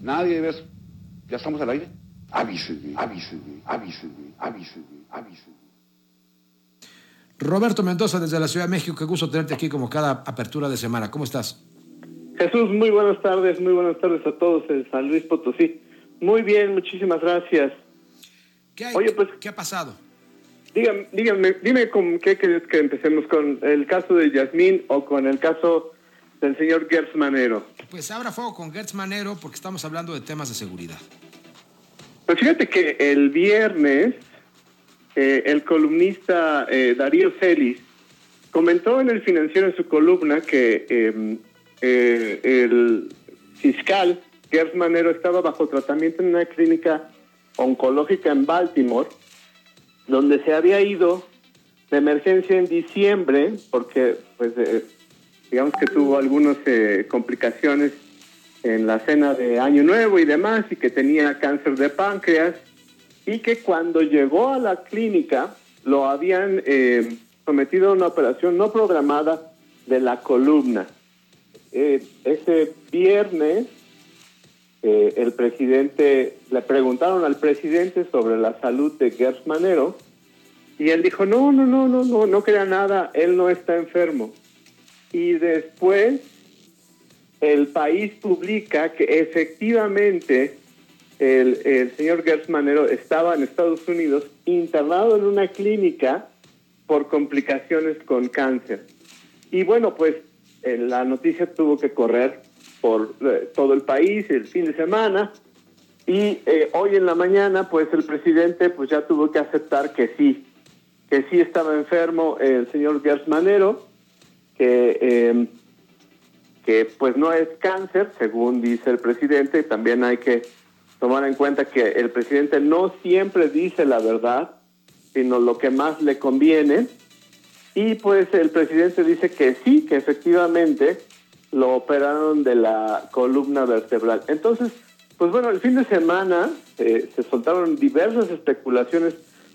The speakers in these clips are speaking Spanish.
Nadie, ¿ves? ¿Ya estamos al aire? Avísenme, avísenme, avísenme, avísenme, avísenme. Roberto Mendoza desde la Ciudad de México, qué gusto tenerte aquí como cada apertura de semana. ¿Cómo estás? Jesús, muy buenas tardes, muy buenas tardes a todos en San Luis Potosí. Muy bien, muchísimas gracias. ¿Qué, hay, Oye, pues- ¿qué ha pasado? Dígame, dígame, dime con qué quieres que empecemos, con el caso de Yasmín o con el caso del señor Gers Manero. Pues abra fuego con Gertz Manero porque estamos hablando de temas de seguridad. Pues fíjate que el viernes eh, el columnista eh, Darío Celis comentó en el financiero en su columna que eh, eh, el fiscal Gers Manero estaba bajo tratamiento en una clínica oncológica en Baltimore, donde se había ido de emergencia en diciembre, porque pues eh, digamos que tuvo algunas eh, complicaciones en la cena de Año Nuevo y demás, y que tenía cáncer de páncreas, y que cuando llegó a la clínica lo habían eh, sometido a una operación no programada de la columna. Eh, ese viernes eh, el presidente, le preguntaron al presidente sobre la salud de Gers Manero, y él dijo, no, no, no, no, no, no crea nada, él no está enfermo. Y después el país publica que efectivamente el, el señor Gers Manero estaba en Estados Unidos internado en una clínica por complicaciones con cáncer. Y bueno, pues eh, la noticia tuvo que correr por eh, todo el país el fin de semana y eh, hoy en la mañana pues el presidente pues ya tuvo que aceptar que sí, que sí estaba enfermo el señor Gers Manero, que eh, que pues no es cáncer, según dice el presidente, también hay que tomar en cuenta que el presidente no siempre dice la verdad, sino lo que más le conviene. Y pues el presidente dice que sí, que efectivamente lo operaron de la columna vertebral. Entonces, pues bueno, el fin de semana eh, se soltaron diversas especulaciones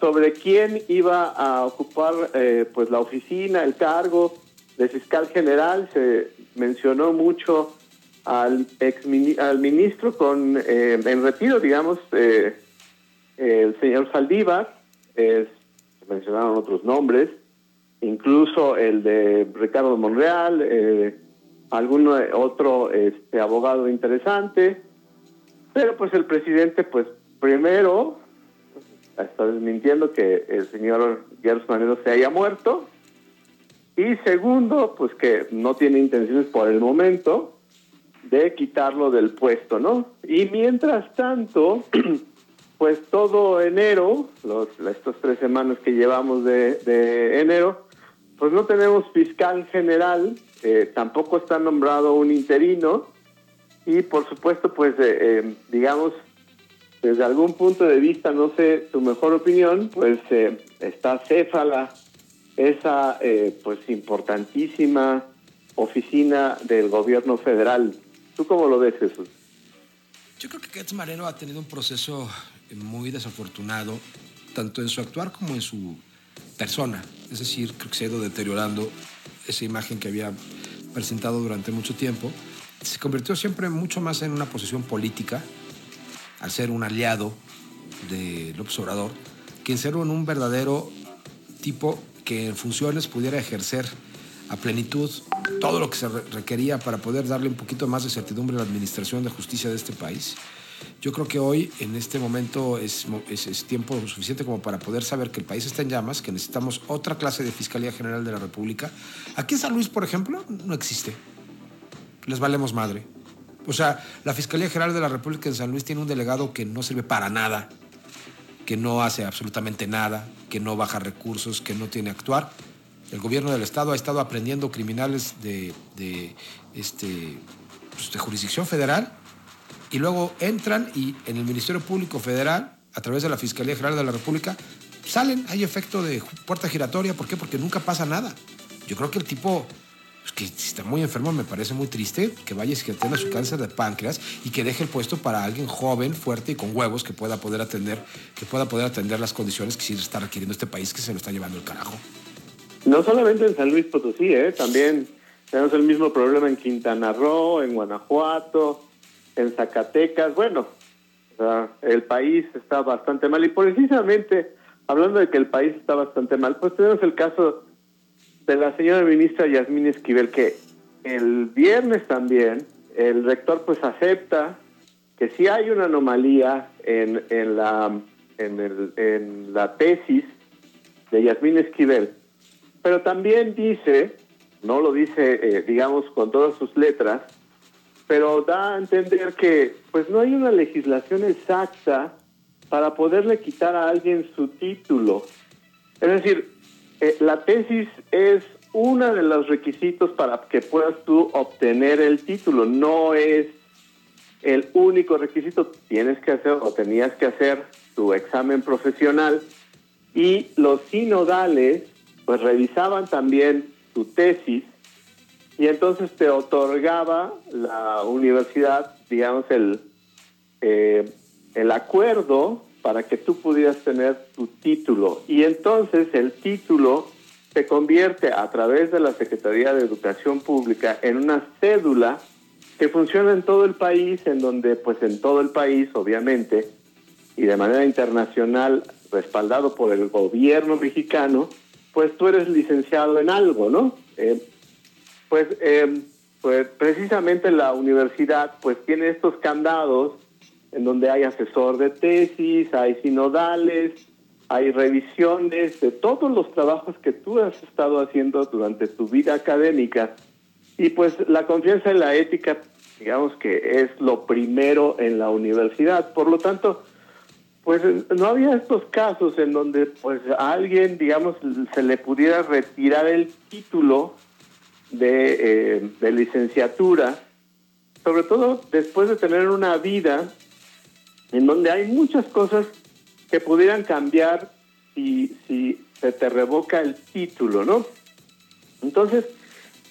sobre quién iba a ocupar eh, pues la oficina, el cargo de fiscal general. Se mencionó mucho al ex al ministro con eh, en retiro, digamos, eh, el señor Saldívar. Se mencionaron otros nombres, incluso el de Ricardo Monreal, eh, algún otro este, abogado interesante. Pero pues el presidente, pues primero está desmintiendo que el señor Gers Manero se haya muerto. Y segundo, pues que no tiene intenciones por el momento de quitarlo del puesto, ¿no? Y mientras tanto, pues todo enero, los, estos tres semanas que llevamos de, de enero, pues no tenemos fiscal general, eh, tampoco está nombrado un interino y por supuesto, pues eh, eh, digamos, desde algún punto de vista, no sé tu mejor opinión, pues eh, está céfala esa eh, pues importantísima oficina del gobierno federal. ¿Tú cómo lo ves, Jesús? Yo creo que Gertz Manero ha tenido un proceso muy desafortunado, tanto en su actuar como en su persona. Es decir, creo que se ha ido deteriorando esa imagen que había presentado durante mucho tiempo. Se convirtió siempre mucho más en una posición política, al ser un aliado de López Obrador, que en ser un verdadero tipo que en funciones pudiera ejercer a plenitud todo lo que se re- requería para poder darle un poquito más de certidumbre a la administración de justicia de este país. Yo creo que hoy, en este momento, es, mo- es- es tiempo suficiente como para poder saber que el país está en llamas, que necesitamos otra clase de Fiscalía General de la República. Aquí en San Luis, por ejemplo, no existe. Les valemos madre. O sea, la Fiscalía General de la República en San Luis tiene un delegado que no sirve para nada, que no hace absolutamente nada, que no baja recursos, que no tiene actuar. El gobierno del Estado ha estado aprendiendo criminales de, de, este, pues, de jurisdicción federal y luego entran y en el Ministerio Público Federal, a través de la Fiscalía General de la República, salen, hay efecto de puerta giratoria. ¿Por qué? Porque nunca pasa nada. Yo creo que el tipo que está muy enfermo, me parece muy triste que vaya y que tenga su cáncer de páncreas y que deje el puesto para alguien joven, fuerte y con huevos que pueda poder atender, que pueda poder atender las condiciones que sí está requiriendo este país que se lo está llevando el carajo. No solamente en San Luis Potosí, ¿eh? también tenemos el mismo problema en Quintana Roo, en Guanajuato, en Zacatecas. Bueno, el país está bastante mal y precisamente hablando de que el país está bastante mal, pues tenemos el caso de la señora ministra Yasmín Esquivel, que el viernes también el rector pues acepta que sí hay una anomalía en, en, la, en, el, la tesis de Yasmín Esquivel, pero también dice, no lo dice eh, digamos con todas sus letras, pero da a entender que pues no hay una legislación exacta para poderle quitar a alguien su título. Es decir, eh, la tesis es uno de los requisitos para que puedas tú obtener el título, no es el único requisito. Tienes que hacer o tenías que hacer tu examen profesional. Y los sinodales pues revisaban también tu tesis. Y entonces te otorgaba la universidad, digamos, el, eh, el acuerdo para que tú pudieras tener tu título. Y entonces el título se convierte a través de la Secretaría de Educación Pública en una cédula que funciona en todo el país, en donde pues en todo el país, obviamente, y de manera internacional, respaldado por el gobierno mexicano, pues tú eres licenciado en algo, ¿no? Eh, pues, eh, pues precisamente la universidad pues tiene estos candados en donde hay asesor de tesis, hay sinodales, hay revisiones de todos los trabajos que tú has estado haciendo durante tu vida académica. Y pues la confianza en la ética, digamos que es lo primero en la universidad. Por lo tanto, pues no había estos casos en donde pues a alguien, digamos, se le pudiera retirar el título de, eh, de licenciatura, sobre todo después de tener una vida en donde hay muchas cosas que pudieran cambiar si, se te revoca el título, ¿no? Entonces,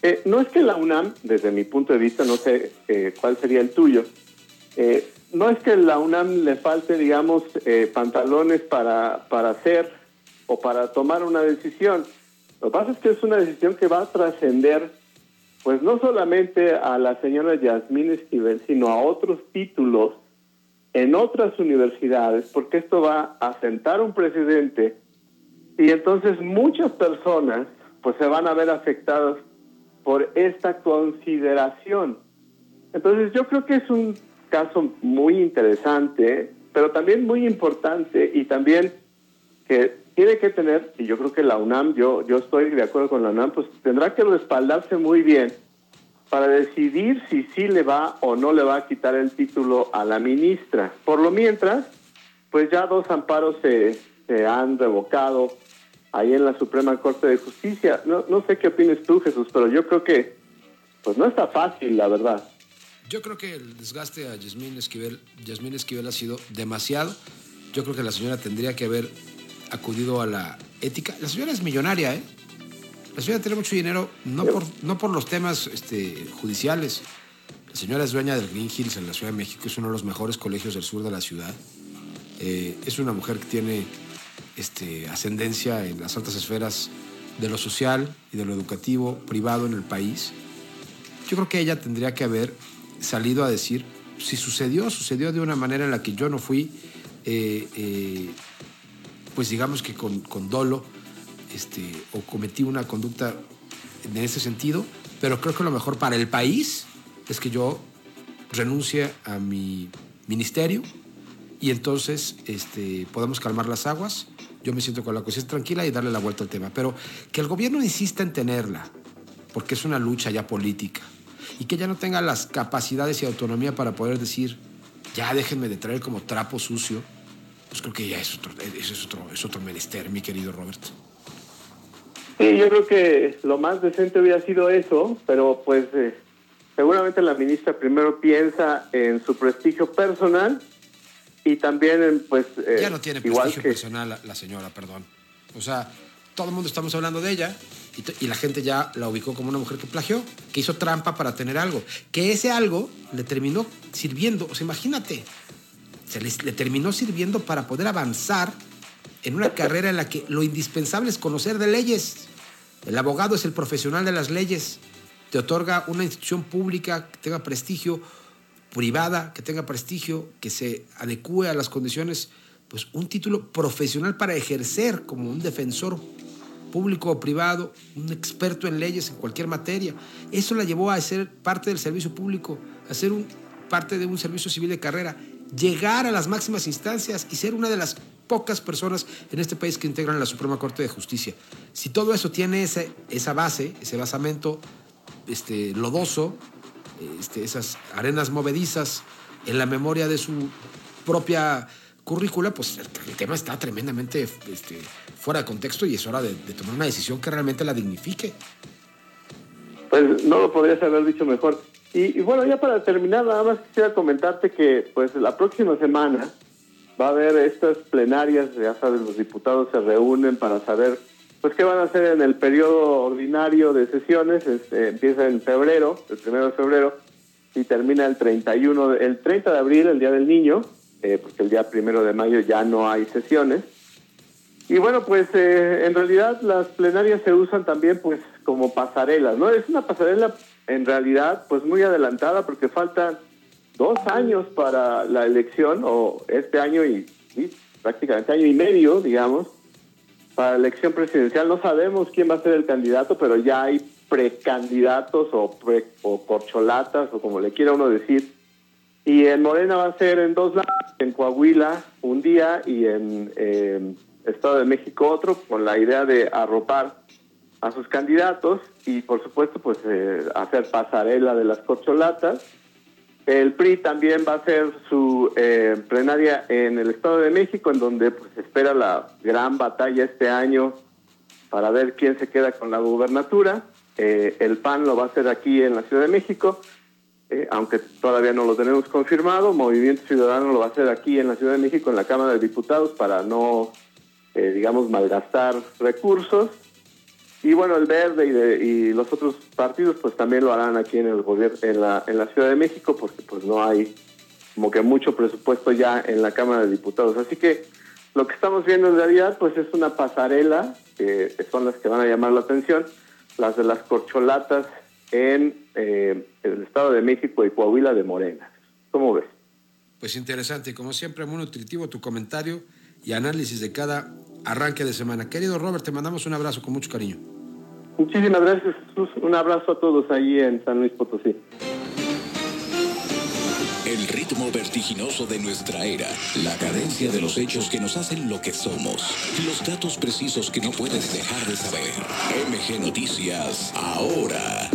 eh, no es que la UNAM, desde mi punto de vista, no sé eh, cuál sería el tuyo, eh, no es que la UNAM le falte, digamos, pantalones para, para hacer o para tomar una decisión. Lo que pasa es que es una decisión que va a trascender, pues no solamente a la señora Yasmín Esquivel, sino a otros títulos en otras universidades, porque esto va a sentar un precedente y entonces muchas personas pues se van a ver afectadas por esta consideración. Entonces yo creo que es un caso muy interesante, pero también muy importante y también que tiene que tener, y yo creo que la UNAM, yo, yo estoy de acuerdo con la UNAM, pues tendrá que respaldarse muy bien para decidir si sí le va o no le va a quitar el título a la ministra. Por lo mientras, pues ya dos amparos se, han revocado ahí en la Suprema Corte de Justicia. No, sé qué opinas tú, Jesús, pero yo creo que pues no está fácil, la verdad. Yo creo que el desgaste a Yasmín Esquivel, Yasmín Esquivel ha sido demasiado. Yo creo que la señora tendría que haber acudido a la ética. La señora es millonaria, ¿eh? La señora tiene mucho dinero, no por, no por los temas este, judiciales. La señora es dueña del Green Hills en la Ciudad de México, es uno de los mejores colegios del sur de la ciudad. Eh, es una mujer que tiene este, ascendencia en las altas esferas de lo social y de lo educativo privado en el país. Yo creo que ella tendría que haber salido a decir, si sucedió, sucedió de una manera en la que yo no fui, eh, eh, pues digamos que con, con dolo, este, o cometí una conducta en ese sentido, pero creo que lo mejor para el país es que yo renuncie a mi ministerio y entonces este, podamos calmar las aguas. Yo me siento con la conciencia tranquila y darle la vuelta al tema. Pero que el gobierno insista en tenerla, porque es una lucha ya política, y que ya no tenga las capacidades y autonomía para poder decir, ya déjenme de traer como trapo sucio, pues creo que ya es otro, es otro, es otro menester, mi querido Roberto. Sí, yo creo que lo más decente hubiera sido eso, pero pues eh, seguramente la ministra primero piensa en su prestigio personal y también en, pues... Eh, ya no tiene prestigio personal la, señora, perdón. O sea, todo el mundo estamos hablando de ella y, la gente ya la ubicó como una mujer que plagió, que hizo trampa para tener algo. Que ese algo le terminó sirviendo, o sea, imagínate, se le, le terminó sirviendo para poder avanzar en una carrera en la que lo indispensable es conocer de leyes. El abogado es el profesional de las leyes. Te otorga una institución pública que tenga prestigio, privada que tenga prestigio, que se adecue a las condiciones, pues un título profesional para ejercer como un defensor público o privado, un experto en leyes en cualquier materia. Eso la llevó a ser parte del servicio público, a ser un, parte de un servicio civil de carrera, llegar a las máximas instancias y ser una de las pocas personas en este país que integran la Suprema Corte de Justicia. Si todo eso tiene ese, esa base, ese basamento este, lodoso, este, esas arenas movedizas en la memoria de su propia currícula, pues el, tema está tremendamente este, fuera de contexto y es hora de, tomar una decisión que realmente la dignifique. Pues no lo podrías haber dicho mejor. Y, bueno, ya para terminar, nada más quisiera comentarte que pues la próxima semana va a haber estas plenarias, ya sabes, los diputados se reúnen para saber pues qué van a hacer en el periodo ordinario de sesiones, este, empieza en febrero, el primero de febrero, y termina el 31, el 30 de abril, el Día del Niño, eh, porque el día primero de mayo ya no hay sesiones. Y bueno, pues eh, en realidad las plenarias se usan también pues como pasarelas, ¿no? Es una pasarela en realidad pues muy adelantada porque faltan dos años para la elección, o este año y, prácticamente año y medio, digamos, para la elección presidencial. No sabemos quién va a ser el candidato, pero ya hay precandidatos o, o corcholatas, o como le quiera uno decir. Y en Morena va a ser en dos lados, en Coahuila un día y en Estado de México otro, con la idea de arropar a sus candidatos y por supuesto pues eh, hacer pasarela de las corcholatas el PRI también va a hacer su eh, plenaria en el Estado de México, en donde pues espera la gran batalla este año para ver quién se queda con la gubernatura. Eh, el PAN lo va a hacer aquí en la Ciudad de México, eh, aunque todavía no lo tenemos confirmado. Movimiento Ciudadano lo va a hacer aquí en la Ciudad de México, en la Cámara de Diputados, para no, digamos, malgastar recursos. Y bueno, el Verde y, de, y, los otros partidos pues también lo harán aquí en el gobierno, en la, en la Ciudad de México, porque pues no hay como que mucho presupuesto ya en la Cámara de Diputados. Así que lo que estamos viendo en realidad pues es una pasarela, que son las que van a llamar la atención, las de las corcholatas en eh, el Estado de México y Coahuila de Morena. ¿Cómo ves? Pues interesante, como siempre muy nutritivo tu comentario y análisis de cada arranque de semana. Querido Robert, te mandamos un abrazo con mucho cariño. Muchísimas gracias, Jesús. Un abrazo a todos ahí en San Luis Potosí. El ritmo vertiginoso de nuestra era, la cadencia de los hechos que nos hacen lo que somos, los datos precisos que no puedes dejar de saber. MG Noticias, ahora.